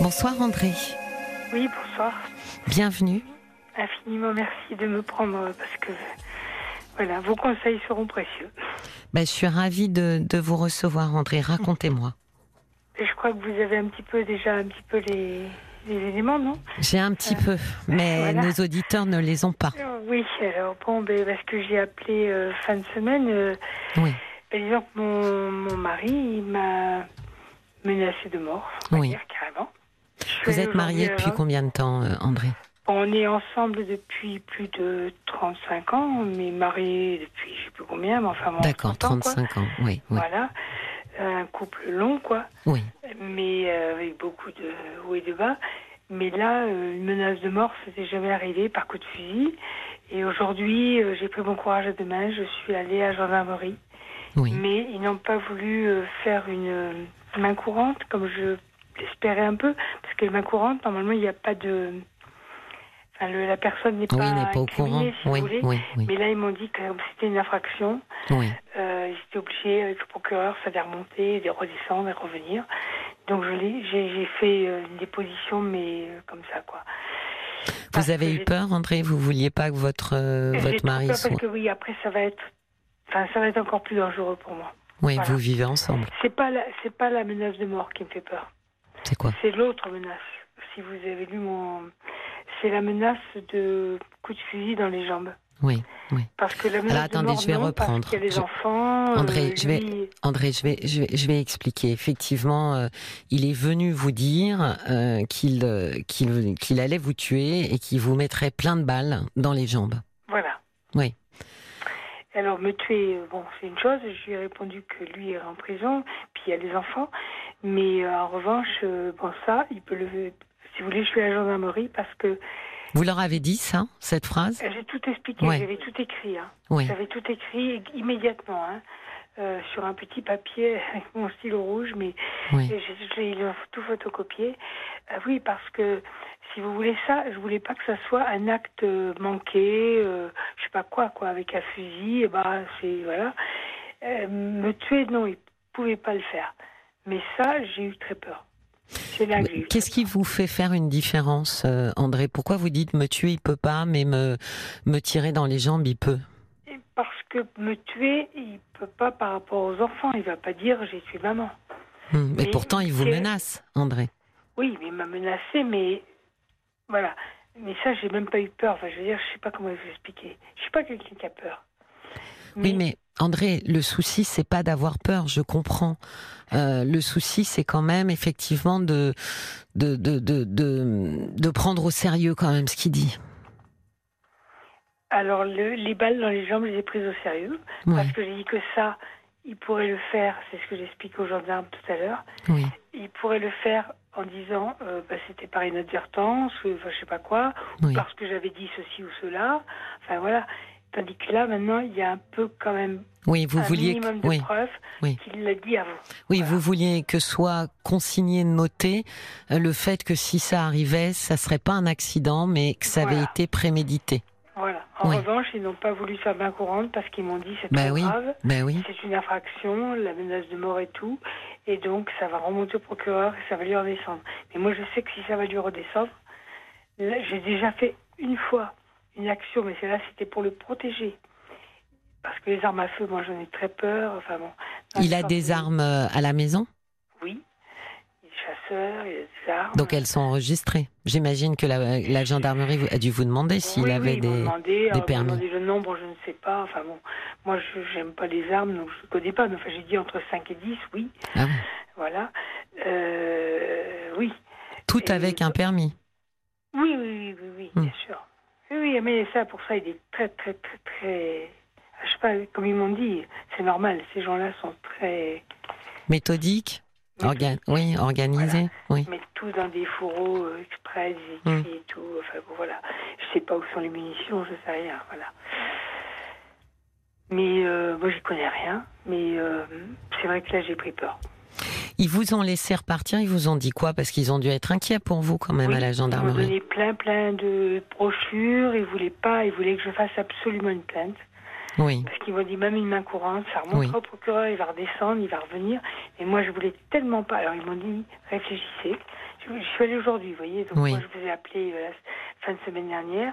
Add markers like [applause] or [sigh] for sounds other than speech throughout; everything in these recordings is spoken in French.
Bonsoir André. Oui, bonsoir. Bienvenue. Infiniment merci de me prendre parce que voilà, vos conseils seront précieux. Ben, je suis ravie de, de vous recevoir André. Racontez-moi. Je crois que vous avez un petit peu déjà un petit peu les, les éléments, non? J'ai un petit peu, mais voilà. nos auditeurs ne les ont pas. Euh, Oui, alors bon, ben, parce que j'ai appelé euh, fin de semaine, euh, Oui, ben, disons que mon, mon mari, m'a menacé de mort, on va Oui. dire carrément. Vous êtes marié aujourd'hui, depuis combien de temps, euh, André On est ensemble depuis plus de 35 ans, mais mariés depuis je sais plus combien, mais enfin D'accord, 30 ans, quoi. 35 ans. Oui, oui, Voilà, un couple long, quoi. oui. mais euh, avec beaucoup de hauts et de bas. Mais là, euh, une menace de mort, c'était jamais arrivé par coup de fusil. Et aujourd'hui, j'ai pris mon courage à deux mains. Je suis allée à gendarmerie. oui. Mais ils n'ont pas voulu faire une main courante, comme je l'espérais un peu. Parce que les mains courantes, normalement, il n'y a pas de... Enfin, le- la personne n'est Oui, pas, il n'est pas au courant. si Oui, vous oui, Mais là, ils m'ont dit que c'était une infraction, euh, ils étaient obligés, avec le procureur, ça de remonter, de redescendre et revenir. Donc je l'ai, j'ai, fait euh, une déposition, mais euh, comme ça, quoi. Parce Vous avez que eu peur, André? Vous vouliez pas que votre euh, votre mari peur soit. Parce que oui, après, ça va être, enfin, ça va être encore plus dangereux pour moi. Oui, voilà. vous vivez ensemble. C'est pas c'est pas la menace de mort qui me fait peur. C'est quoi C'est l'autre menace. Si vous avez lu mon, c'est la menace de coup de fusil dans les jambes. Oui, oui. Parce que la menace Alors, attendez, de mort, je vais non, reprendre. Parce y a les Je- enfants. André, euh, je vais- lui- André, je vais, je vais, je vais expliquer. Effectivement, euh, il est venu vous dire euh, qu'il qu'il qu'il allait vous tuer et qu'il vous mettrait plein de balles dans les jambes. Voilà. Oui. Alors, me tuer, euh, bon, c'est une chose. Je lui ai répondu que lui est en prison, puis il y a les enfants. Mais euh, en revanche, euh, bon, ça, il peut le. Si vous voulez, je suis à la gendarmerie parce que Vous leur avez dit ça, cette phrase? J'ai tout expliqué, Ouais. j'avais tout écrit. Hein. Oui. J'avais tout écrit immédiatement, hein, euh, sur un petit papier [laughs] avec mon stylo rouge, mais Oui. j'ai- tout photocopié. Euh, oui, parce que si vous voulez ça, je voulais pas que ça soit un acte euh, manqué, euh, je sais pas quoi, quoi, avec un fusil. Et bah, c'est voilà. Me tuer, non, ils pouvaient pas le faire. Mais ça, j'ai eu très peur. Qu'est-ce qui vous fait faire une différence, André? Pourquoi vous dites me tuer il peut pas, mais me me tirer dans les jambes il peut? Que me tuer, il peut pas par rapport aux enfants. Il va pas dire j'ai tué maman. Hmm, Mais pourtant il vous menace, André. Oui, mais il m'a menacé, mais voilà. Mais ça, j'ai même pas eu peur. Enfin, je veux dire, je sais pas comment vous expliquer. Je suis pas quelqu'un qui a peur. Oui, mais André, le souci, c'est pas d'avoir peur, je comprends. Euh, le souci, c'est quand même effectivement de de, de, de, de, de prendre au sérieux quand même ce qu'il dit. Alors, le- les balles dans les jambes, je les ai prises au sérieux. Ouais, Parce que j'ai dit que ça, il pourrait le faire. C'est ce que j'explique aux gendarmes tout à l'heure. oui, Il pourrait le faire en disant euh, bah, c'était par inadvertance, ou enfin, je sais pas quoi, oui. parce que j'avais dit ceci ou cela. Enfin, voilà. Tandis que là, maintenant, il y a un peu quand même Oui, vous un vouliez, minimum que- de oui, preuves oui. qu'il l'a dit avant. oui, Voilà. vous vouliez que soit consigné, noté euh, le fait que si ça arrivait, ça serait pas un accident, mais que ça avait été prémédité. Voilà. En Oui. revanche, ils n'ont pas voulu faire main courante parce qu'ils m'ont dit c'est Ben trop oui. grave, oui, c'est une infraction, la menace de mort et tout, et donc ça va remonter au procureur et ça va lui redescendre. Mais moi, je sais que si ça va lui redescendre, j'ai déjà fait une fois une action, mais celle-là, c'était pour le protéger. Parce que les armes à feu, moi, j'en ai très peur. Enfin bon. il a des armes euh, à la maison, Oui. Il a des armes. donc elles sont enregistrées. J'imagine que la, la gendarmerie a dû vous demander s'il oui, avait oui, des. demandé, ils m'ont permis. demandé le nombre, je ne sais pas. Enfin bon, moi, je j'aime pas les armes, donc je ne connais pas. Mais enfin, j'ai dit entre 5 et 10, oui. Ah. Voilà. Euh, oui. Tout Et- avec un permis. Oui, oui, oui, oui, Hmm. bien sûr. Oui, mais ça, pour ça, il est très, très, très, très. Je sais pas, comme ils m'ont dit, c'est normal. Ces gens-là sont très. Méthodique Orga- Oui, organisé. Oui. Ils mettent tout dans des fourreaux euh, exprès, des écrits et tout. Enfin, bon, voilà. Je sais pas où sont les munitions, je sais rien. Voilà. Mais euh, moi, j'y connais rien. Mais euh, c'est vrai que là, j'ai pris peur. Ils vous ont laissé repartir, ils vous ont dit quoi? Parce qu'ils ont dû être inquiets pour vous quand même Oui, à la Ils m'ont gendarmerie. donné plein, plein de brochures. Ils voulaient pas, ils voulaient que je fasse absolument une plainte. Oui. Parce qu'ils m'ont dit même une main courante, ça remontera au procureur, il va redescendre, il va revenir. Et moi, je voulais tellement pas. Alors, ils m'ont dit, réfléchissez. Je, suis allée aujourd'hui, vous voyez. Donc, moi, je vous ai appelé euh, la fin de semaine dernière.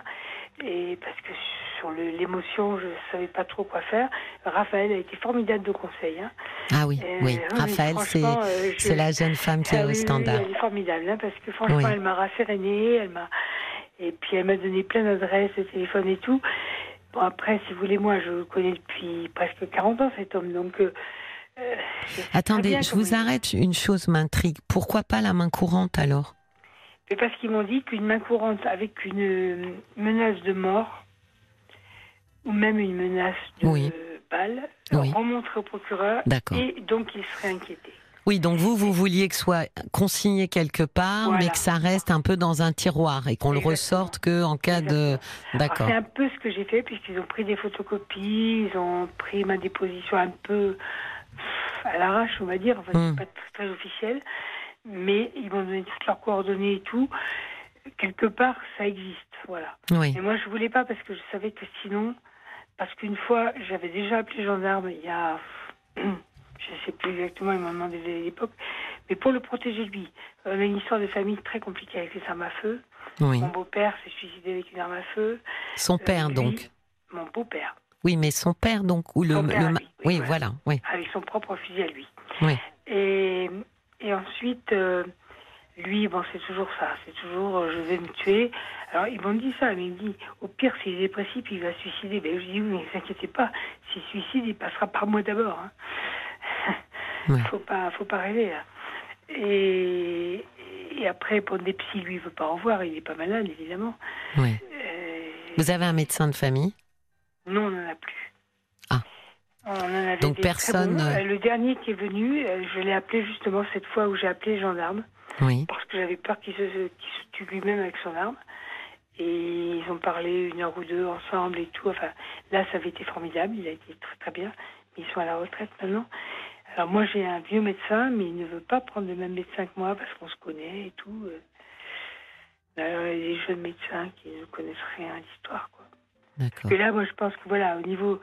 Et parce que sur l'émotion, je savais pas trop quoi faire. Raphaël a été formidable de conseil. Hein. Ah oui, oui. Raphaël, euh, c'est la jeune femme qui ah est au standard. elle est formidable, hein, parce que franchement, elle m'a rassérénée, elle m'a et puis elle m'a donné plein d'adresses de téléphone et tout. Bon après, si vous voulez, moi, je le connais depuis presque 40 ans cet homme, donc. Euh, euh, Attendez, je vous arrête. Une chose m'intrigue. Pourquoi pas la main courante alors? Mais parce qu'ils m'ont dit qu'une main courante avec une menace de mort ou même une menace de balle remonterait au procureur et donc il serait inquiété. Oui, donc vous, vous vouliez que soit consigné quelque part, mais que ça reste un peu dans un tiroir et qu'on le ressorte que en cas de. D'accord. C'est un peu ce que j'ai fait puisqu'ils ont pris des photocopies, ils ont pris ma déposition un peu à l'arrache, on va dire, enfin, hmm. pas très, officiel, mais ils m'ont donné toutes leurs coordonnées et tout. Quelque part, ça existe, voilà. Oui. Et moi, je voulais pas parce que je savais que sinon, parce qu'une fois, j'avais déjà appelé gendarme il y a je ne sais plus exactement, il m'a demandé à l'époque, mais pour le protéger lui. On a une histoire de famille très compliquée avec les armes à feu. Mon beau-père s'est suicidé avec une arme à feu. Son père, euh, donc Mon beau-père. Oui, mais son père, donc, ou le. oui, voilà. oui, Avec son propre fusil à lui. Oui. Et, et ensuite, euh, lui, bon, c'est toujours ça. C'est toujours, euh, je vais me tuer. Alors, ils m'ont dit ça, mais il dit, au pire, s'il est dépressif, il va se suicider. Ben, je dis, oui, mais ne vous inquiétez pas. S'il suicide, il passera par moi d'abord. Hein. Il Faut pas, faut pas rêver. Et, et après, pour des psy, lui, il veut pas en voir. Il est pas malade, évidemment. Euh, Vous avez un médecin de famille? Non, on n'en a plus. Ah. Donc personne. Euh, le dernier qui est venu, euh, je l'ai appelé justement cette fois où j'ai appelé les gendarmes. Oui. Parce que j'avais peur qu'il se, se tue lui-même avec son arme. Et ils ont parlé une heure ou deux ensemble et tout. Enfin, là, ça avait été formidable. Il a été très très bien. Ils sont à la retraite maintenant. Alors moi j'ai un vieux médecin, mais il ne veut pas prendre le même médecin que moi parce qu'on se connaît et tout. Alors, il y a des jeunes médecins qui ne connaissent rien à l'histoire. D'accord. Et là, moi je pense que voilà, au niveau...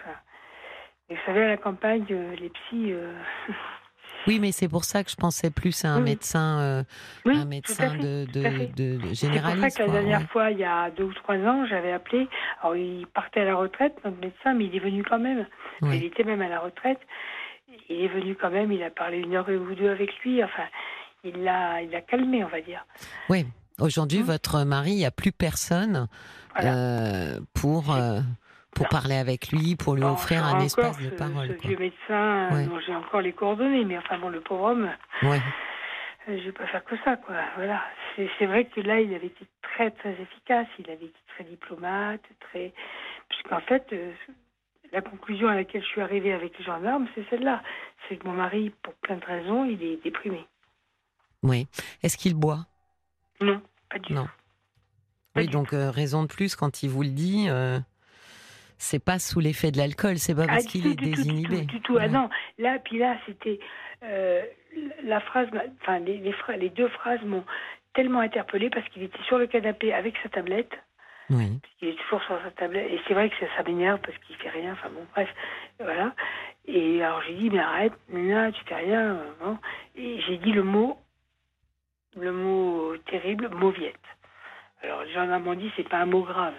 Enfin, vous savez, à la campagne, euh, les psys... [laughs] Oui, mais c'est pour ça que je pensais plus à un médecin, euh, un médecin de, de, de, généraliste. C'est pour ça que la dernière fois, il y a deux ou trois ans, j'avais appelé. Alors, il partait à la retraite, notre médecin, mais il est venu quand même. Il était même à la retraite. Il est venu quand même. Il a parlé une heure ou deux avec lui. Enfin, il l'a, il l'a calmé, on va dire. Oui. Aujourd'hui, hum. votre mari, il n'y a plus personne euh, pour. Euh, pour parler avec lui, pour lui offrir un espace de parole. Ce vieux médecin, dont j'ai encore les coordonnées, mais enfin bon, le pauvre homme, ouais. Euh, je vais pas faire que ça, quoi. Voilà. C'est vrai que là, il avait été très très efficace, il avait été très diplomate, très, puisqu'en fait, euh, la conclusion à laquelle je suis arrivée avec les gendarmes, c'est celle-là, c'est que mon mari, pour plein de raisons, il est déprimé. Oui. Est-ce qu'il boit? Non, pas du non. tout. oui, donc euh, raison de plus quand il vous le dit c'est pas sous l'effet de l'alcool, c'est pas ah, parce qu'il est désinhibé. du tout, Ah non, là, puis là, c'était euh, la phrase, enfin les, les, deux phrases m'ont tellement interpellée parce qu'il était sur le canapé avec sa tablette. Oui. Il est toujours sur sa tablette. Et c'est vrai que ça, ça m'énerve parce qu'il fait rien. Enfin bon, bref, voilà. Et alors j'ai dit, mais arrête, Nina, tu fais rien. Hein. Et j'ai dit le mot, le mot terrible, mauviette. Alors les gens m'ont dit, c'est pas un mot grave.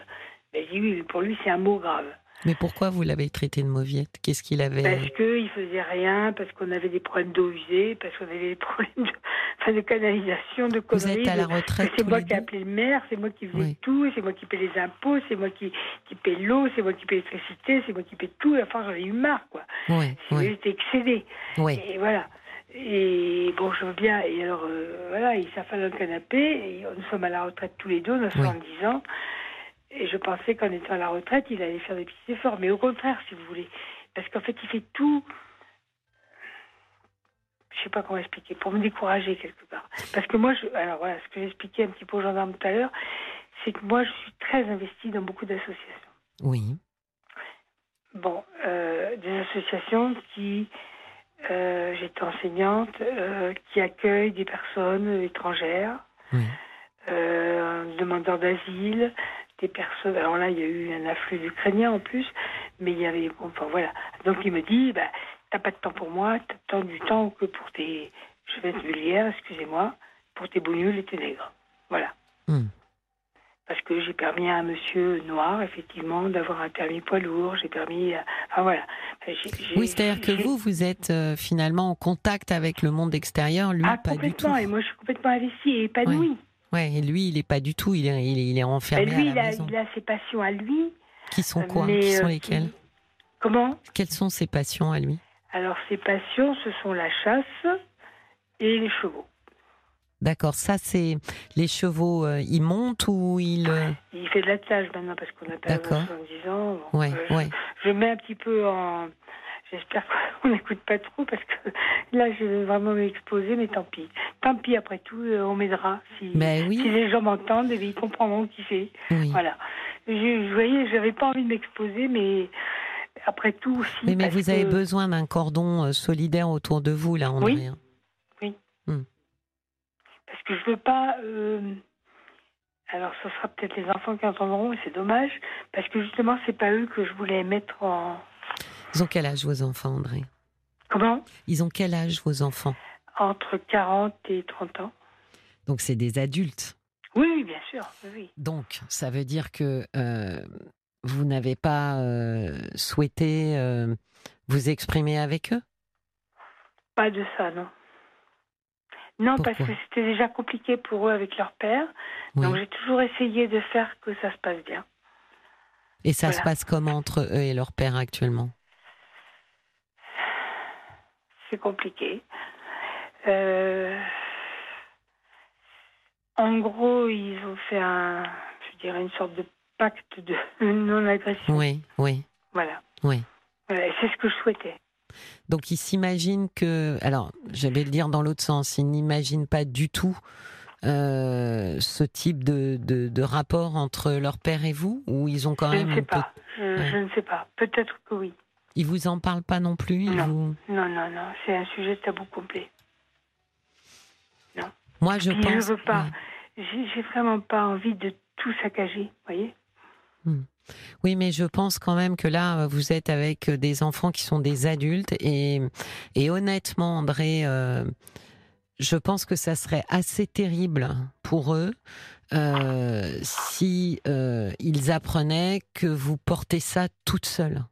Ben, oui, pour lui, c'est un mot grave. Mais pourquoi vous l'avez traité de mauviette? Qu'est-ce qu'il avait Parce qu'il faisait rien, parce qu'on avait des problèmes d'eau usée, parce qu'on avait des [laughs] problèmes de, enfin, de canalisation, de conneries. Vous êtes à la retraite C'est moi qui ai appelé le maire, c'est moi qui faisais tout, c'est moi qui paie les impôts, c'est moi qui, qui paie l'eau, c'est moi qui paie l'électricité, c'est moi qui paie tout. Enfin, j'en ai eu marre, quoi. Oui, oui. J'étais excédé. Oui. Et voilà. Et bon, je veux bien. Et alors, euh, voilà, il s'affale dans le canapé. Et nous sommes à la retraite tous les deux, on a 70 ans. Et je pensais qu'en étant à la retraite, il allait faire des petits efforts. Mais au contraire, si vous voulez. Parce qu'en fait, il fait tout. Je ne sais pas comment expliquer, pour me décourager quelque part. Parce que moi, je, alors voilà, ce que j'expliquais un petit peu aux gendarmes tout à l'heure, c'est que moi, je suis très investie dans beaucoup d'associations. Oui. Bon, euh, des associations qui, euh, j'étais enseignante, euh, qui accueillent des personnes étrangères, oui. demandeurs d'asile, personne. Alors là, il y a eu un afflux d'Ukrainiens en plus, mais il y avait. Enfin voilà. Donc il me dit, bah, t'as pas de temps pour moi, t'as tant du temps que pour tes. Je vais être vulgaire, excusez-moi, pour tes bougnules et tes nègres. Voilà. Hmm. Parce que j'ai permis à un monsieur noir, effectivement, d'avoir un permis poids lourd. J'ai permis. Enfin voilà. J'ai- Oui, c'est-à-dire que vous, vous êtes euh, finalement en contact avec le monde extérieur, lui, Ah, pas du tout. Et moi, je suis complètement investie et épanouie. Ouais, et lui, il est pas du tout. Il est, il est, il est Et enfermé lui, à il la a, maison. il a ses passions à lui. Qui sont quoi mais, Qui sont euh, lesquelles qui- Comment Quelles sont ses passions à lui Alors, ses passions, ce sont la chasse et les chevaux. D'accord, ça c'est les chevaux. euh, ils montent ou ils euh, Il fait de l'attelage maintenant parce qu'on a pas D'accord. 70 ans. Bon, Ouais, euh, je- ouais. Je, mets un petit peu en. J'espère [laughs] qu'on n'écoute pas trop parce que là, je vais vraiment m'exposer, mais tant pis. Tant pis, après tout, euh, on m'aidera. Si, Ben si oui, les gens m'entendent, ils comprendront qui c'est. oui. Voilà. Je, je voyais, j'avais pas envie de m'exposer, mais après tout, aussi. Mais, vous avez besoin d'un cordon euh, solidaire autour de vous, là, André. Oui. hein. Parce que je veux pas. euh, Alors, ce sera peut-être les enfants qui entendront, et c'est dommage, parce que justement, c'est pas eux que je voulais mettre en. Ils ont quel âge vos enfants, André? Comment? Ils ont quel âge vos enfants? Entre 40 et 30 ans. Donc c'est des adultes. Oui, bien sûr. oui. Donc ça veut dire que euh, vous n'avez pas euh, souhaité euh, vous exprimer avec eux? Pas de ça, non. Non, parce que c'était déjà compliqué pour eux avec leur père. Oui. Donc, j'ai toujours essayé de faire que ça se passe bien. Et ça se passe comment entre eux et leur père actuellement? C'est compliqué. Euh, En gros, ils ont fait un, je dirais, une sorte de pacte de [laughs] non-agression. Oui, oui, Voilà. oui. Voilà, c'est ce que je souhaitais. Donc ils s'imaginent que, alors je vais le dire dans l'autre sens, ils n'imaginent pas du tout euh, ce type de, de, de rapport entre leur père et vous, ou ils ont quand je même ne sais pas. Je, Ouais. je ne sais pas. Peut-être que oui. Ils vous en parlent pas non plus Non. vous- Non, non, non. C'est un sujet tabou complet. Moi je Puis pense. je veux pas. ouais. J'ai vraiment pas envie de tout saccager. Voyez Oui, mais je pense quand même que là, vous êtes avec des enfants qui sont des adultes et, et honnêtement, André, euh, je pense que ça serait assez terrible pour eux euh, si euh, ils apprenaient que vous portez ça toute seule.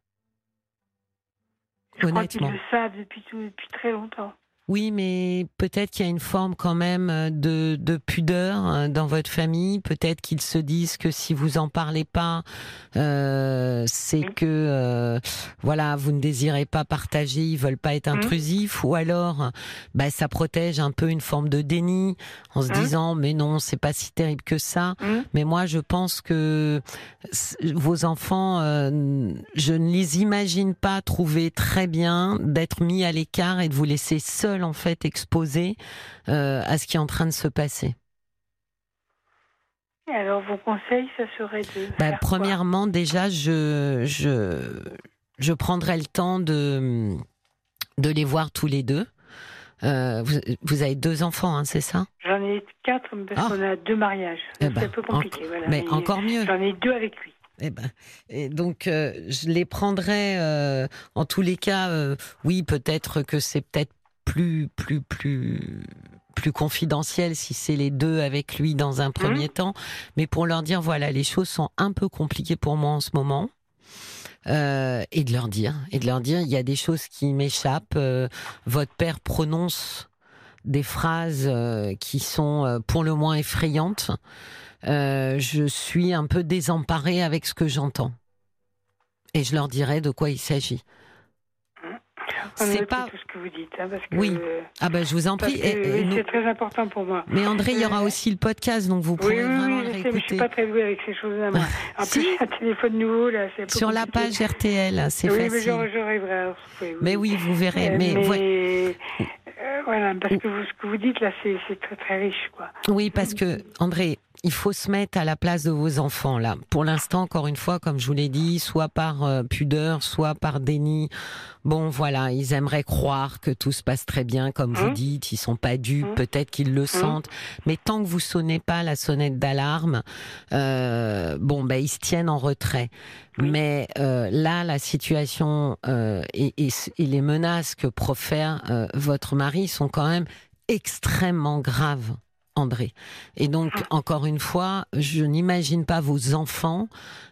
Je crois qu'ils le savent depuis, tout, depuis très longtemps. Oui, mais peut-être qu'il y a une forme quand même de, de pudeur euh, dans votre famille. Peut-être qu'ils se disent que si vous en parlez pas, euh, c'est Oui. que euh, voilà, vous ne désirez pas partager, ils veulent pas être Mhm. intrusifs, ou alors, bah, ça protège un peu une forme de déni en se Mhm. disant mais non, c'est pas si terrible que ça. Mais moi, je pense que vos enfants, euh, je ne les imagine pas trouver très bien d'être mis à l'écart et de vous laisser seul en fait exposé euh, à ce qui est en train de se passer. Et Alors, vos conseils, ça serait de. Bah, faire quoi? premièrement, déjà, je, je, je prendrai le temps de, de les voir tous les deux. Euh, vous, vous avez deux enfants, hein, c'est ça? J'en ai quatre parce Ah. qu'on a deux mariages. Eh Donc, ben, c'est un peu compliqué. voilà. Mais Mais encore mieux. J'en ai deux avec lui. Eh ben, et donc euh, je les prendrai euh, en tous les cas. oui, peut-être que c'est peut-être plus plus plus plus confidentiel si c'est les deux avec lui dans un premier temps. Mais pour leur dire voilà, les choses sont un peu compliquées pour moi en ce moment. Euh, et de leur dire, et de leur dire, il y a des choses qui m'échappent. euh, votre père prononce des phrases euh, qui sont pour le moins effrayantes. Je suis un peu désemparée avec ce que j'entends. Et je leur dirai de quoi il s'agit. C'est pas- tout ce que vous dites, hein, parce que, Oui. Ah ben je vous en prie. oui, nous- c'est très important pour moi. Mais André, il y aura Euh, aussi le podcast, donc vous Oui, pourrez oui, vraiment oui, le je sais, mais je suis réécouter. pas très douée avec ces choses-là, moi. En Si. plus, un téléphone nouveau, là, c'est Sur la page RTL, c'est Oui, mais facile. à retrouver, Mais oui, vous verrez. Euh, mais mais, ouais. euh, voilà, parce que vous, ce que vous dites là, c'est c'est très très riche, quoi. Oui, parce que André, il faut se mettre à la place de vos enfants là. Pour l'instant, encore une fois, comme je vous l'ai dit, soit par euh, pudeur, soit par déni. Bon, voilà, ils aimeraient croire que tout se passe très bien, comme vous Mmh. dites. Ils sont pas dupes, Mmh. peut-être qu'ils le sentent. Mais tant que vous sonnez pas la sonnette d'alarme, euh, bon, ben ils se tiennent en retrait. Mais euh, là, la situation euh, et, et, et les menaces que profère euh, votre mari sont quand même extrêmement graves. André. Et donc, Ah. encore une fois, je n'imagine pas vos enfants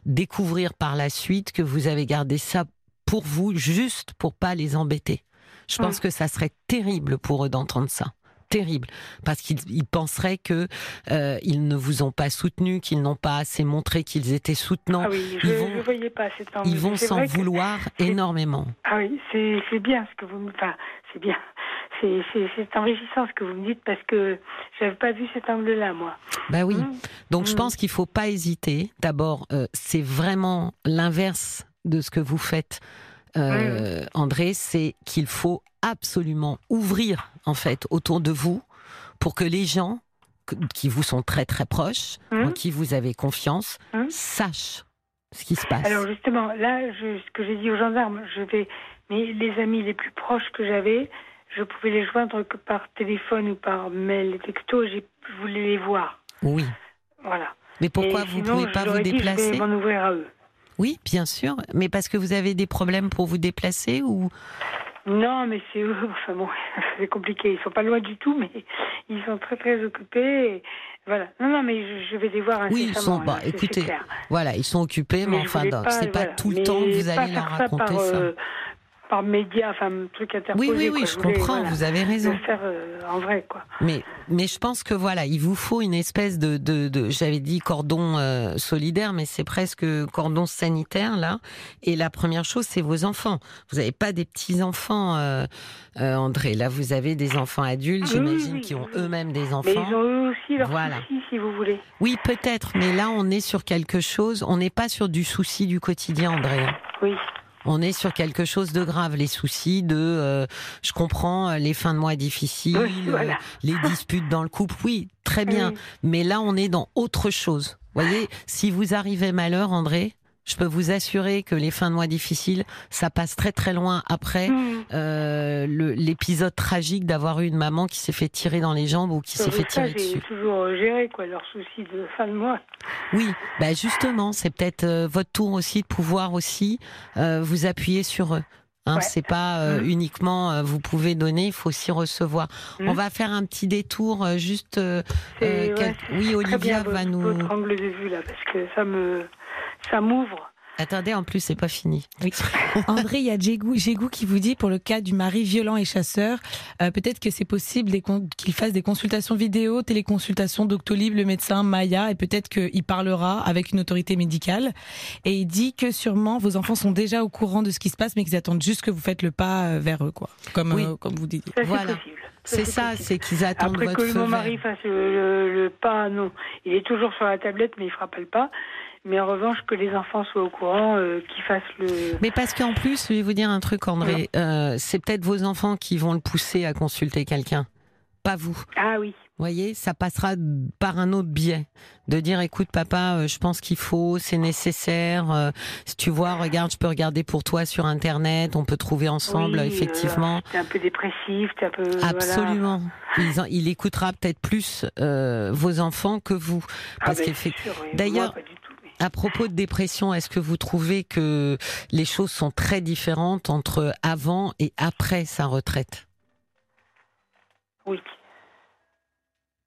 découvrir par la suite que vous avez gardé ça pour vous, juste pour pas les embêter. Je pense que ça serait terrible pour eux d'entendre ça. Terrible. Parce qu'ils ils penseraient que euh, ils ne vous ont pas soutenu, qu'ils n'ont pas assez montré qu'ils étaient soutenants. Ah oui, je ils vont- voyais pas. Ils vont s'en vouloir énormément. Ah oui, c'est c'est bien ce que vous me... Enfin, c'est bien. C'est enrichissant ce que vous me dites parce que j'avais pas vu cet angle-là, moi. Bah oui. Mmh. Donc je Mm. pense qu'il faut pas hésiter. D'abord, euh, c'est vraiment l'inverse de ce que vous faites, euh, André. C'est qu'il faut absolument ouvrir en fait autour de vous pour que les gens qui vous sont très très proches, en qui vous avez confiance, sachent ce qui se passe. Alors justement, là, je, ce que j'ai dit aux gendarmes, je vais... Mais les amis les plus proches que j'avais, je pouvais les joindre que par téléphone ou par mail, texto. j'ai- voulais les voir. Oui. Voilà. Mais pourquoi Et vous sinon, pouvez pas vous ai dit, déplacer Je vais m'en ouvrir à eux. Oui, bien sûr. Mais parce que vous avez des problèmes pour vous déplacer ou? Non, mais c'est eux. [laughs] Enfin bon, [laughs] c'est compliqué. Ils sont pas loin du tout, mais ils sont très très occupés. et voilà. Non, non, mais je, je vais les voir Oui, ils sont- bah, là, écoutez. Voilà, ils sont occupés, mais, je enfin, c'est pas voilà. tout le Mais temps que vous pas allez leur faire ça raconter par, ça. euh, par média, enfin, truc interposé. Oui, oui, oui, quoi. je voulais, comprends, voilà, vous avez raison. Faire euh, en vrai, quoi. Mais, mais je pense que voilà, il vous faut une espèce de, de, de j'avais dit cordon euh, solidaire, mais c'est presque cordon sanitaire là. Et la première chose, c'est vos enfants. Vous n'avez pas des petits enfants, euh, André. Là, vous avez des enfants adultes, Oui, j'imagine, oui, qui ont eux-mêmes des Mais enfants. ils ont eux aussi leurs Voilà. soucis, si vous voulez. Oui, peut-être, mais là, on est sur quelque chose. On n'est pas sur du souci du quotidien, André. Oui. On est sur quelque chose de grave, les soucis de, euh, je comprends, les fins de mois difficiles, Oui, voilà. euh, les disputes dans le couple, oui, très bien. Oui. Mais là, on est dans autre chose. Voyez, si vous arrivez malheur, André, je peux vous assurer que les fins de mois difficiles, ça passe très très loin après Mmh. euh, l'épisode tragique d'avoir eu une maman qui s'est fait tirer dans les jambes ou qui s'est Et fait tirer dessus. toujours euh, géré, quoi, leurs soucis de fin de mois. Oui, bah justement, c'est peut-être euh, votre tour aussi de pouvoir aussi euh, vous appuyer sur eux. Hein, Ouais. C'est pas euh, Mhm. uniquement euh, vous pouvez donner, il faut aussi recevoir. Mhm. On va faire un petit détour euh, juste. euh, euh, ouais, Oui, Olivia va nous. Votre angle de vue, là, parce que ça me... Ça m'ouvre. Attendez, en plus c'est pas fini. [laughs] André, il y a Jégou, Jégou qui vous dit pour le cas du mari violent et chasseur, euh, peut-être que c'est possible qu'il fasse des consultations vidéo, téléconsultations Doctolib, le médecin, Maya, et peut-être qu'il parlera avec une autorité médicale. Et il dit que sûrement vos enfants sont déjà au courant de ce qui se passe, mais qu'ils attendent juste que vous faites le pas euh, vers eux, quoi. Comme, Oui. euh, comme vous dites. Ça, Voilà. c'est possible. C'est ça, c'est qu'ils attendent Après votre que mon mari fasse le, le- le pas, non. Il est toujours sur la tablette, mais il frappe le pas. Mais en revanche, que les enfants soient au courant, euh, qu'ils fassent le... Mais parce qu'en plus, je vais vous dire un truc, André. euh, c'est peut-être vos enfants qui vont le pousser à consulter quelqu'un, pas vous. Ah oui. voyez, ça passera par un autre biais. De dire, écoute, papa, euh, je pense qu'il faut, c'est nécessaire. si tu vois, regarde, je peux regarder pour toi sur Internet, on peut trouver ensemble, Oui, effectivement. euh, t'es un peu dépressif, t'es un peu... Absolument. [laughs] Il écoutera peut-être plus euh, vos enfants que vous. Ah Parce ben, sûr, oui. D'ailleurs, À propos de dépression, est-ce que vous trouvez que les choses sont très différentes entre avant et après sa retraite? Oui.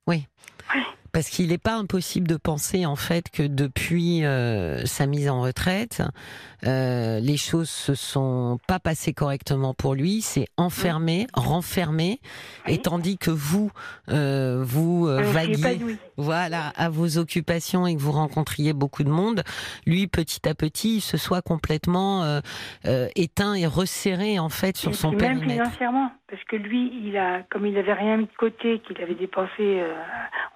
Oui. Parce qu'il n'est pas impossible de penser en fait que depuis euh, sa mise en retraite, euh, les choses se sont pas passées correctement pour lui. C'est enfermé, renfermé, Oui. et tandis que vous, euh, vous vaguiez, voilà, à vos occupations et que vous rencontriez beaucoup de monde, lui petit à petit, il se soit complètement éteint et resserré en fait sur Et son puis même périmètre. financièrement, parce que lui, il a, comme il avait rien mis de côté, qu'il avait dépensé, euh,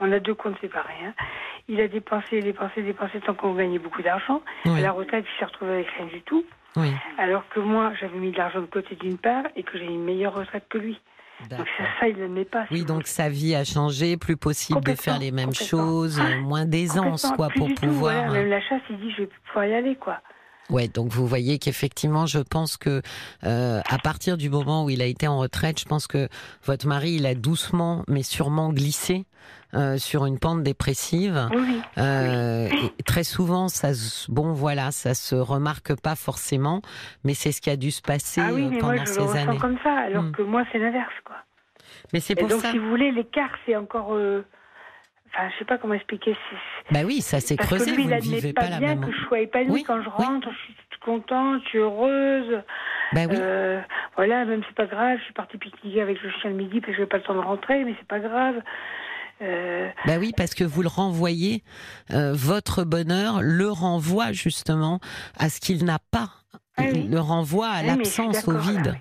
on a deux comptes séparés, hein, il a dépensé, dépensé, dépensé tant qu'on gagnait beaucoup d'argent. Oui, À la retraite, il s'est retrouvé avec rien du tout, oui. alors que moi, j'avais mis de l'argent de côté d'une part et que j'ai une meilleure retraite que lui. Donc ça, ça il n'aimait pas. oui, donc sa vie a changé, plus possible de faire les mêmes choses, moins d'aisance, quoi, pour pouvoir. même la chasse, il dit, je vais pouvoir y aller, quoi. Ouais, donc vous voyez qu'effectivement, je pense que euh, à partir du moment où il a été en retraite, je pense que votre mari, il a doucement mais sûrement glissé euh, sur une pente dépressive. Oui, euh, Et très souvent, ça, bon voilà, ça se remarque pas forcément, mais c'est ce qui a dû se passer ah oui, euh, pendant moi, je ces le années. comme ça, alors Hmm. que moi, c'est l'inverse, quoi. Mais c'est Et pour donc, ça. si vous voulez, l'écart, c'est encore. euh, Enfin, je sais pas comment expliquer. Bah oui, ça s'est Parce creusé. que lui, vous il ne admet vivez pas, bien que je sois épanouie Oui, quand je oui. rentre. Je suis contente, je suis heureuse. Bah oui. Euh, voilà, même c'est pas grave. Je suis partie pique-niquer avec le chien le midi parce que j'ai pas le temps de rentrer, mais c'est pas grave. Euh, Bah oui, parce que vous le renvoyez, euh, votre bonheur le renvoie justement à ce qu'il n'a pas. Ah oui. Le renvoie à suis l'absence, au là, vide.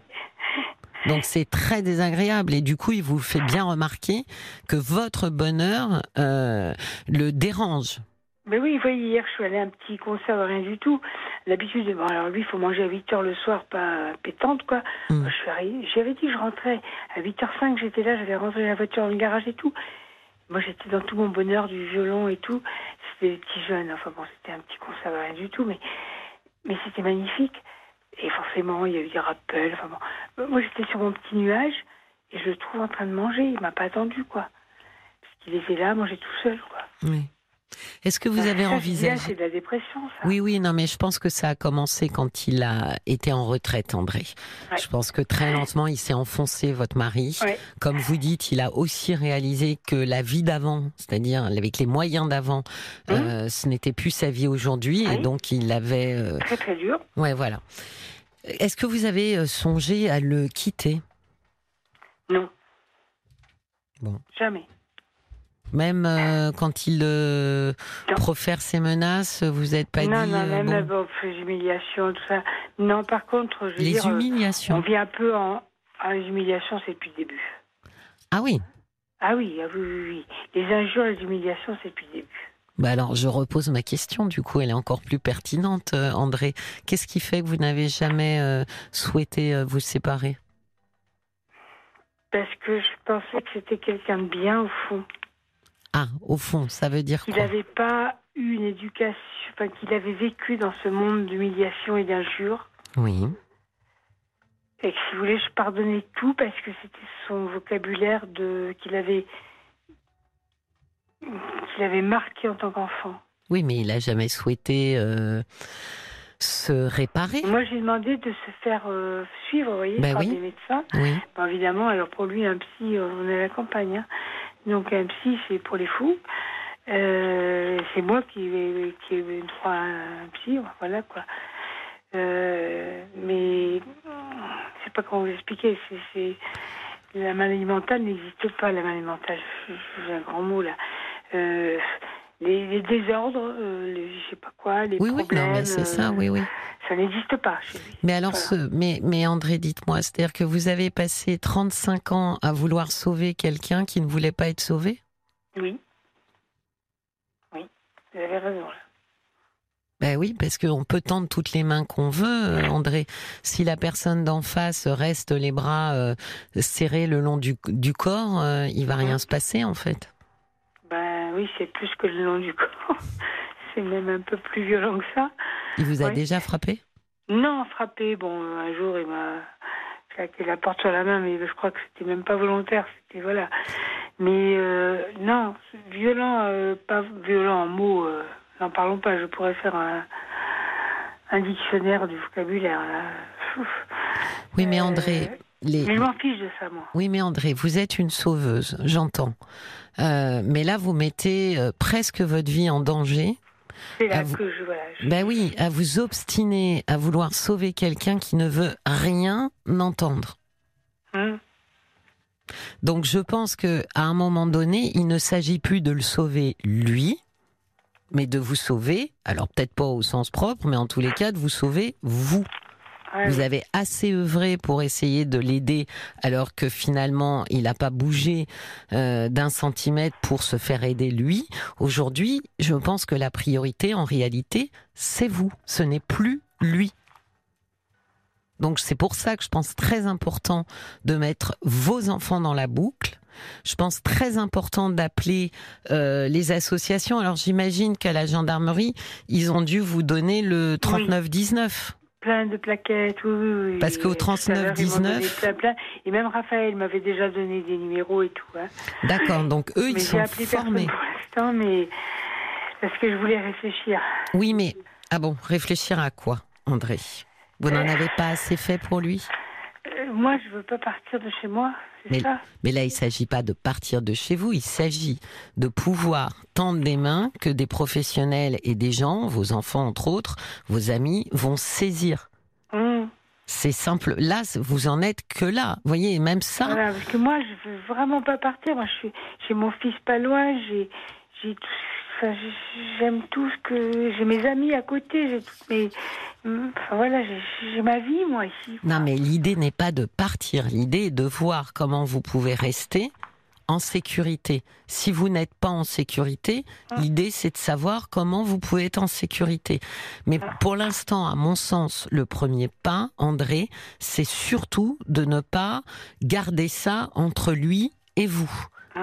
Donc c'est très désagréable et du coup il vous fait bien remarquer que votre bonheur euh, le dérange. Mais oui, vous voyez, hier, je suis allée à un petit concert, rien du tout. L'habitude, bon, alors lui, il faut manger à 8 heures le soir, pas pétante, quoi. Mm. Moi, je suis arrivée- J'avais dit que je rentrais à 8h05, j'étais là, j'avais rentré la voiture dans le garage et tout. Moi, j'étais dans tout mon bonheur du violon et tout. C'était des petits jeunes, enfin bon, c'était un petit concert, rien du tout, mais, mais c'était magnifique. Et forcément, il y a eu des rappels, enfin bon. Moi, j'étais sur mon petit nuage et je le trouve en train de manger, il m'a pas attendu, quoi. Parce qu'il était là, manger tout seul, quoi. Est-ce que vous avez ça, envisagé C'est de la dépression, ça. Oui, oui, non, mais je pense que ça a commencé quand il a été en retraite, André. Ouais. Je pense que très lentement, il s'est enfoncé, votre mari. Ouais. Comme vous dites, il a aussi réalisé que la vie d'avant, c'est-à-dire avec les moyens d'avant, euh, ce n'était plus sa vie aujourd'hui, et Mmh. Donc il avait. euh, Très très dur. Ouais, voilà. Est-ce que vous avez euh, songé à le quitter? Non. Bon. Jamais. Même euh, quand il euh, Non. profère ses menaces, vous n'êtes pas non, dit. non, euh, même bon, les humiliations, tout ça. Non, par contre, je veux les dire, euh, on humiliations. vit un peu en, en humiliation, c'est depuis le début. Ah oui. Ah oui, ah oui, oui, oui. Les injures, les humiliations, c'est depuis le début. Bah alors, je repose ma question. Du coup, elle est encore plus pertinente, euh, André. Qu'est-ce qui fait que vous n'avez jamais euh, souhaité euh, vous séparer? Parce que je pensais que c'était quelqu'un de bien, au fond. Ah, au fond, ça veut dire Qu'il n'avait pas eu une éducation, enfin, qu'il avait vécu dans ce monde d'humiliation et d'injures. Oui. Et que si vous voulez, je pardonnais tout parce que c'était son vocabulaire de qu'il avait qu'il avait marqué en tant qu'enfant. Oui, mais il a jamais souhaité euh, se réparer. Moi, j'ai demandé de se faire euh, suivre, vous voyez, Ben par oui. des médecins. Oui. Évidemment, alors pour lui, un psy, euh, on est à la campagne, hein. Donc un psy, c'est pour les fous. Euh, c'est moi qui vais qui me trouver un psy, voilà quoi. Euh, mais je sais pas comment vous expliquer. C'est la maladie mentale n'existe pas. La maladie mentale, j'ai un grand mot là. Euh, les, les désordres, euh, les, je sais pas quoi, les Oui, oui, problèmes. non, mais c'est ça, euh, oui, oui. Ça n'existe pas chez lui. Mais alors, Voilà. ce, mais, mais André, dites-moi, c'est-à-dire que vous avez passé 35 ans à vouloir sauver quelqu'un qui ne voulait pas être sauvé? Oui. Oui, vous avez raison. là. Ben oui, parce qu'on peut tendre toutes les mains qu'on veut, euh, André. Si la personne d'en face reste les bras serrés le long du, du corps, il va rien se passer, en fait. Ben oui, c'est plus que le long du [laughs] corps. c'est même un peu plus violent que ça. Il vous a Oui. déjà frappé? Non, frappé. Bon, un jour, il m'a claqué la porte sur la main, mais je crois que c'était même pas volontaire. C'était voilà. Mais euh, non, violent, euh, pas violent en mots. euh, N'en parlons pas. Je pourrais faire un, un dictionnaire du vocabulaire. là. Oui, mais Euh, André, les... Mais je m'en fiche de ça, moi. Oui, mais André, vous êtes une sauveuse, j'entends. Euh, mais là, vous mettez euh, presque votre vie en danger. C'est là vous- que je voilà. je- Ben oui, à vous obstiner à vouloir sauver quelqu'un qui ne veut rien entendre. Hum. Donc je pense que à un moment donné, il ne s'agit plus de le sauver lui, mais de vous sauver. Alors peut-être pas au sens propre, mais en tous les cas de vous sauver vous. Ouais, Vous avez assez œuvré pour essayer de l'aider, alors que finalement il n'a pas bougé euh, d'un centimètre pour se faire aider lui. Aujourd'hui, je pense que la priorité, en réalité, c'est vous. Ce n'est plus lui. Donc c'est pour ça que je pense très important de mettre vos enfants dans la boucle. Je pense très important d'appeler euh, les associations. Alors j'imagine qu'à la gendarmerie, ils ont dû vous donner le 3919. Plein de plaquettes, oui, oui, oui. Parce qu'au Tout à l'heure, ils m'ont 3919, donné plein, plein. Et même Raphaël m'avait déjà donné des numéros et tout. Hein. d'accord. Donc eux, ils mais sont appelé formés. pour l'instant, mais parce que je voulais réfléchir. Oui, mais ah bon, réfléchir à quoi, André? Vous n'en avez pas assez fait pour lui? Euh, moi, je veux pas partir de chez moi, Mais- ça Mais là, il s'agit pas de partir de chez vous, il s'agit de pouvoir tendre des mains que des professionnels et des gens, vos enfants entre autres, vos amis, vont saisir. Hum. C'est simple. Là, vous en êtes que là. Vous voyez, même ça. Voilà, parce que moi, je veux vraiment pas partir. Moi, je suis, j'ai mon fils pas loin, j'ai, j'ai tout, enfin, j'aime tout ce que, j'ai mes amis à côté, j'ai toutes mes, enfin voilà, j'ai, ma vie, moi, ici. Non, mais l'idée n'est pas de partir. L'idée est de voir comment vous pouvez rester en sécurité. Si vous n'êtes pas en sécurité, l'idée c'est de savoir comment vous pouvez être en sécurité. Mais pour l'instant, à mon sens, le premier pas, André, c'est surtout de ne pas garder ça entre lui et vous,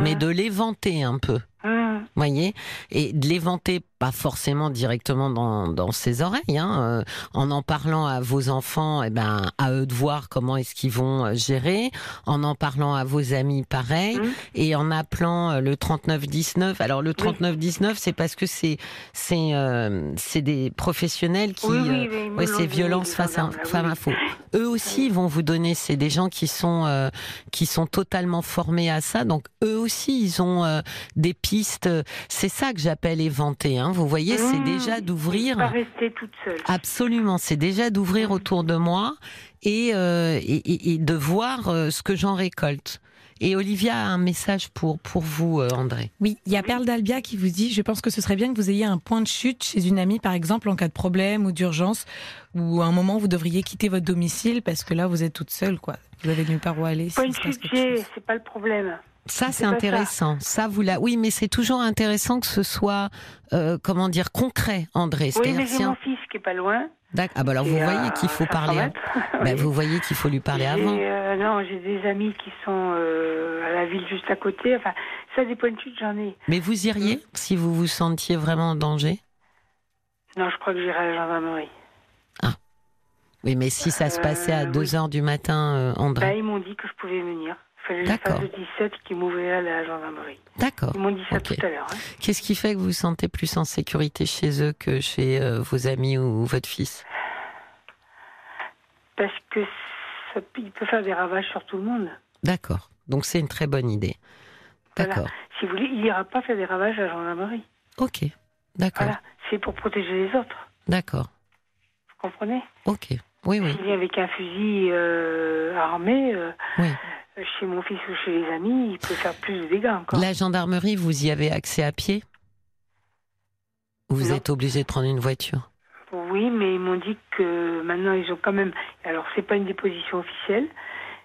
mais de l'éventer un peu. Hum. voyez, et de l'éventer pas forcément directement dans, dans ses oreilles, hein, euh, en en parlant à vos enfants, et ben à eux de voir comment est-ce qu'ils vont euh, gérer, en en parlant à vos amis pareil, Mhm. et en appelant euh, le 3919. Alors le 3919, c'est parce que c'est c'est euh, c'est des professionnels qui Oui, oui, euh, oui, ouais, c'est violence face à femme oui. faux. Eux aussi vont vous donner, c'est des gens qui sont qui sont totalement formés à ça, donc eux aussi ils ont des pistes. C'est ça que j'appelle éventer. Hein. Vous voyez, c'est Mmh. déjà d'ouvrir. Pas rester toute seule. Absolument, c'est déjà d'ouvrir autour de moi et, euh, et, et- et de voir euh, ce que j'en récolte. Et Olivia a un message pour, pour vous, euh, André. Oui, il y a Perle d'Albia qui vous dit, je pense que ce serait bien que vous ayez un point de chute chez une amie, par exemple, en cas de problème ou d'urgence, ou à un moment vous devriez quitter votre domicile parce que là vous êtes toute seule, quoi. Vous avez nulle part où aller. Une se passe chute, c'est pas le problème. Ça, C'est intéressant. Ça. vous l'a. Oui, mais c'est toujours intéressant que ce soit, euh, comment dire, concret, André. Oui, mais j'ai mon fils qui est pas loin. D'ac- Ah bah alors vous voyez qu'il faut 500 parler. Bah, [laughs] vous voyez qu'il faut lui parler avant. euh, non, j'ai des amis qui sont euh, à la ville juste à côté. Enfin, ça, des points de j'en ai. Mais vous iriez si vous vous sentiez vraiment en danger? Non, je crois que j'irai à la gendarmerie. Oui, mais si ça se passait à Euh, 2 oui. heures du matin, euh, Bah, André. ils m'ont dit que je pouvais venir. Il fallait que je D'accord. fasse le 17 qui m'ouvrirait à la gendarmerie. D'accord. Ils m'ont dit ça tout à l'heure. hein. Qu'est-ce qui fait que vous vous sentez plus en sécurité chez eux que chez euh, vos amis ou votre fils? Parce que ça, il peut faire des ravages sur tout le monde. D'accord. Donc c'est une très bonne idée. Voilà. D'accord. Si vous voulez, il n'ira pas faire des ravages à la gendarmerie. Ok. D'accord. Voilà. C'est pour protéger les autres. D'accord. Vous comprenez? Ok. Oui, oui. S'il vient avec un fusil euh, armé, euh, Oui. Chez mon fils ou chez les amis, il peut faire plus de dégâts encore. La gendarmerie, vous y avez accès à pied? Ou vous Non. êtes obligé de prendre une voiture? Oui, mais ils m'ont dit que maintenant ils ont quand même. Alors c'est pas une déposition officielle,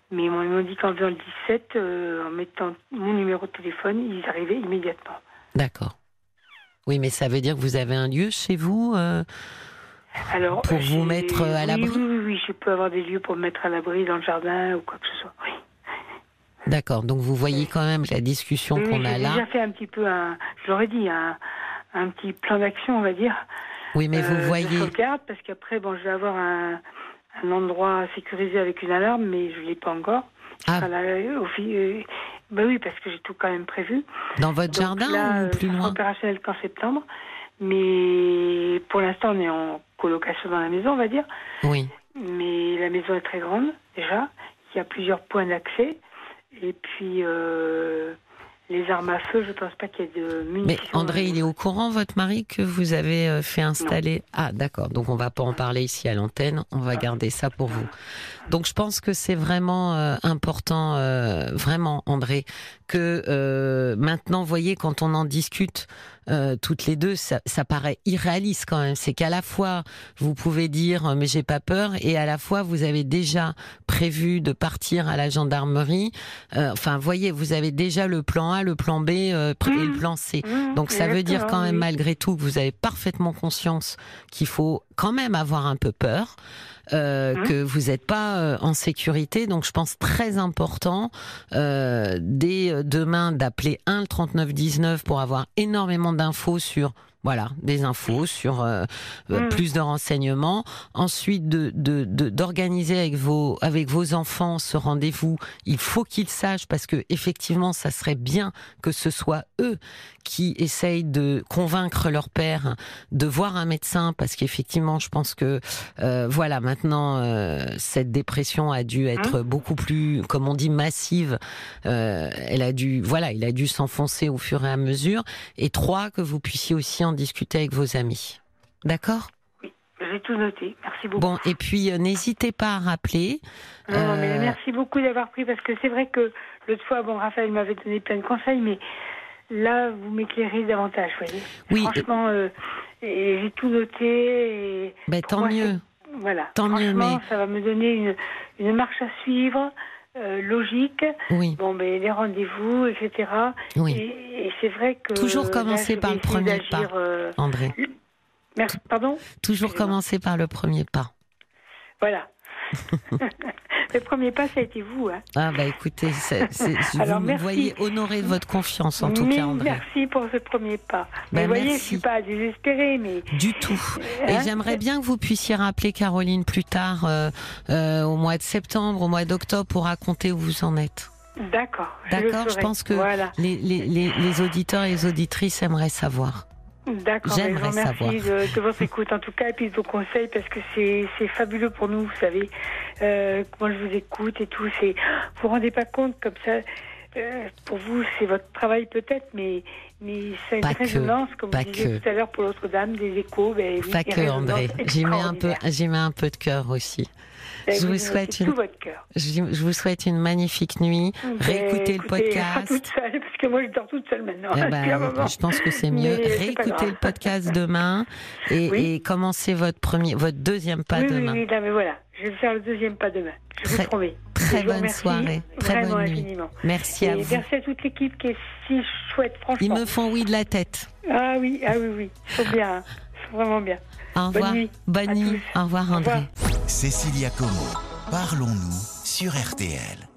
mais ils m'ont dit qu'en faisant le 17, euh, en mettant mon numéro de téléphone, ils arrivaient immédiatement. D'accord. Oui, mais ça veut dire que vous avez un lieu chez vous euh, Alors Pour vous mettre, à l'abri? Oui, oui, oui, je peux avoir des lieux pour me mettre à l'abri dans le jardin ou quoi que ce soit. Oui. D'accord. Donc vous voyez quand même la discussion Oui, qu'on a j'ai là. déjà fait un petit peu un, je l'aurais dit, un, un petit plan d'action, on va dire. Oui, mais vous euh, voyez. sauvegarde, parce qu'après, bon, je vais avoir un, un endroit sécurisé avec une alarme, mais je ne l'ai pas encore. Ah. Enfin, là, au euh, bah oui, parce que j'ai tout quand même prévu. Dans votre Donc jardin là, ou euh, plus loin opérationnel qu'en septembre. Mais pour l'instant, on est en colocation dans la maison, on va dire. Oui. Mais la maison est très grande, déjà. Il y a plusieurs points d'accès. Et puis, euh, les armes à feu, je pense pas qu'il y ait de munitions. Mais André, il est au courant, votre mari, que vous avez euh, fait installer? Ah, d'accord. Donc on va pas en parler ici à l'antenne. On va garder ça pour vous. Donc je pense que c'est vraiment euh, important, euh, vraiment, André, que euh, maintenant, vous voyez, quand on en discute euh, toutes les deux, ça, ça paraît irréaliste quand même. C'est qu'à la fois vous pouvez dire euh, mais j'ai pas peur, et à la fois vous avez déjà prévu de partir à la gendarmerie. Euh, enfin, vous voyez, vous avez déjà le plan A, le plan B euh, et le Mmh. plan C. Mmh, Donc ça veut dire quand même malgré tout que vous avez parfaitement conscience qu'il faut quand même avoir un peu peur. Euh, Hein que vous n'êtes pas euh, en sécurité. Donc, je pense très important euh, dès euh, demain d'appeler 1 le 39 19 pour avoir énormément d'infos sur voilà, des infos sur euh, euh, Mm. plus de renseignements. Ensuite, de de- de- d'organiser avec vos avec vos enfants ce rendez-vous. Il faut qu'ils sachent parce que effectivement, ça serait bien que ce soit eux qui essayent de convaincre leur père de voir un médecin parce qu'effectivement, je pense que euh, voilà, maintenant euh, cette dépression a dû être beaucoup plus, comme on dit, massive. Euh, elle a dû, voilà, il a dû s'enfoncer au fur et à mesure. Et trois, que vous puissiez aussi en discuter avec vos amis. D'accord? J'ai tout noté. Merci beaucoup. Bon, et puis euh, n'hésitez pas à rappeler. Non, non, mais Euh, merci beaucoup d'avoir pris parce que c'est vrai que l'autre fois, bon, Raphaël m'avait donné plein de conseils, mais là, vous m'éclairez davantage, vous voyez. Oui. Franchement, euh, et j'ai tout noté et Ben, tant moi, mieux. voilà. Tant mieux, Franchement, mais- ça va me donner une, une marche à suivre, euh, logique. Oui, Bon, ben, les rendez-vous, etc. oui, Et, et c'est vrai que. Toujours là, commencer je par le premier pas. euh, André. Merci, pardon? Toujours commencer par le premier pas. Voilà. [laughs] le premier pas, ça a été vous. Hein. Ah bah écoutez, Alors, vous me voyez honorer de votre confiance en tout cas, André. merci pour ce premier pas. Ben, vous voyez, je merci. suis pas désespérée, mais Du tout. Et Hein j'aimerais bien que vous puissiez rappeler Caroline plus tard, euh, euh, au mois de septembre, au mois d'octobre, pour raconter où vous en êtes. d'accord. D'accord, je pense que Voilà. les, les, les, les auditeurs et les auditrices aimeraient savoir. D'accord. ben, Je vous remercie de, de votre écoute en tout cas et puis de vos conseils parce que c'est fabuleux pour nous, vous savez. Euh, moi, je vous écoute et tout. Vous vous rendez pas compte comme ça. euh, pour vous, c'est votre travail peut-être, mais mais ça a une que, résonance, comme vous disiez que. tout à l'heure pour l'autre dame, des échos. Ben, Pas que André, j'y mets un peu, mets un peu de cœur aussi. Je vous souhaite tout une- votre cœur. Je vous souhaite une magnifique nuit. Ben, Réécoutez le podcast. toute seule, parce que moi je dors toute seule maintenant. Eh [laughs] ben, je pense que c'est mieux. C'est Réécoutez le podcast demain [laughs] et, Oui. et commencez votre premier, votre deuxième pas oui, demain. Oui, oui, non, mais voilà, je vais faire le deuxième pas demain. Je Très- vous promets. très bonne soirée, très bonne nuit. infiniment. Merci à vous. merci à toute l'équipe qui est si chouette, franchement. Ils me font oui de la tête. Ah oui, ah oui, oui, sont bien, hein. vraiment bien. Au revoir. nuit Bonne nuit. Au revoir, Au André. revoir. Cécilia Como, parlons-nous sur RTL.